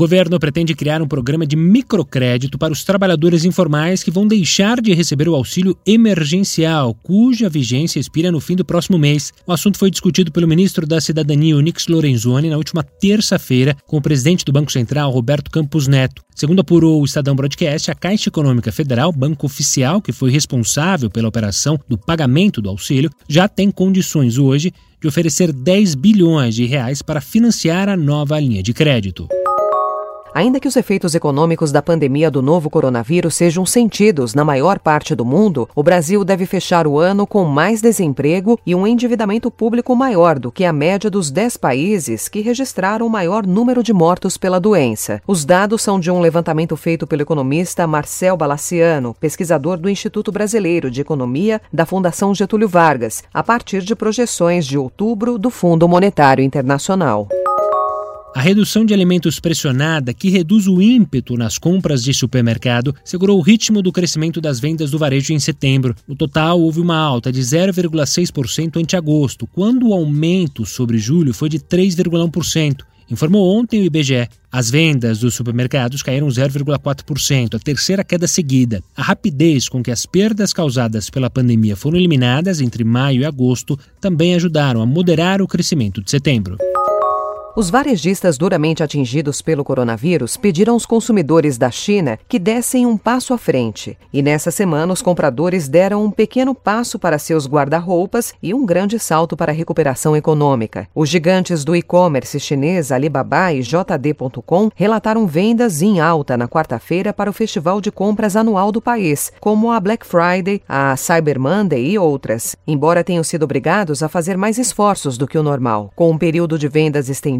Governo pretende criar um programa de microcrédito para os trabalhadores informais que vão deixar de receber o auxílio emergencial, cuja vigência expira no fim do próximo mês. O assunto foi discutido pelo ministro da Cidadania, Onix Lorenzoni, na última terça-feira, com o presidente do Banco Central, Roberto Campos Neto. Segundo apurou o Estadão Broadcast, a Caixa Econômica Federal, banco oficial que foi responsável pela operação do pagamento do auxílio, já tem condições hoje de oferecer 10 bilhões de reais para financiar a nova linha de crédito. Ainda que os efeitos econômicos da pandemia do novo coronavírus sejam sentidos na maior parte do mundo, o Brasil deve fechar o ano com mais desemprego e um endividamento público maior do que a média dos 10 países que registraram o maior número de mortos pela doença. Os dados são de um levantamento feito pelo economista Marcel Balaciano, pesquisador do Instituto Brasileiro de Economia da Fundação Getúlio Vargas, a partir de projeções de outubro do Fundo Monetário Internacional. A redução de alimentos pressionada, que reduz o ímpeto nas compras de supermercado, segurou o ritmo do crescimento das vendas do varejo em setembro. No total, houve uma alta de 0,6% ante agosto, quando o aumento sobre julho foi de 3,1%. Informou ontem o IBGE. As vendas dos supermercados caíram 0,4%, a terceira queda seguida. A rapidez com que as perdas causadas pela pandemia foram eliminadas entre maio e agosto também ajudaram a moderar o crescimento de setembro. Os varejistas duramente atingidos pelo coronavírus pediram aos consumidores da China que dessem um passo à frente. E nessa semana, os compradores deram um pequeno passo para seus guarda-roupas e um grande salto para a recuperação econômica. Os gigantes do e-commerce chinês Alibaba e JD.com relataram vendas em alta na quarta-feira para o festival de compras anual do país, como a Black Friday, a Cyber Monday e outras, embora tenham sido obrigados a fazer mais esforços do que o normal. Com um período de vendas estendido,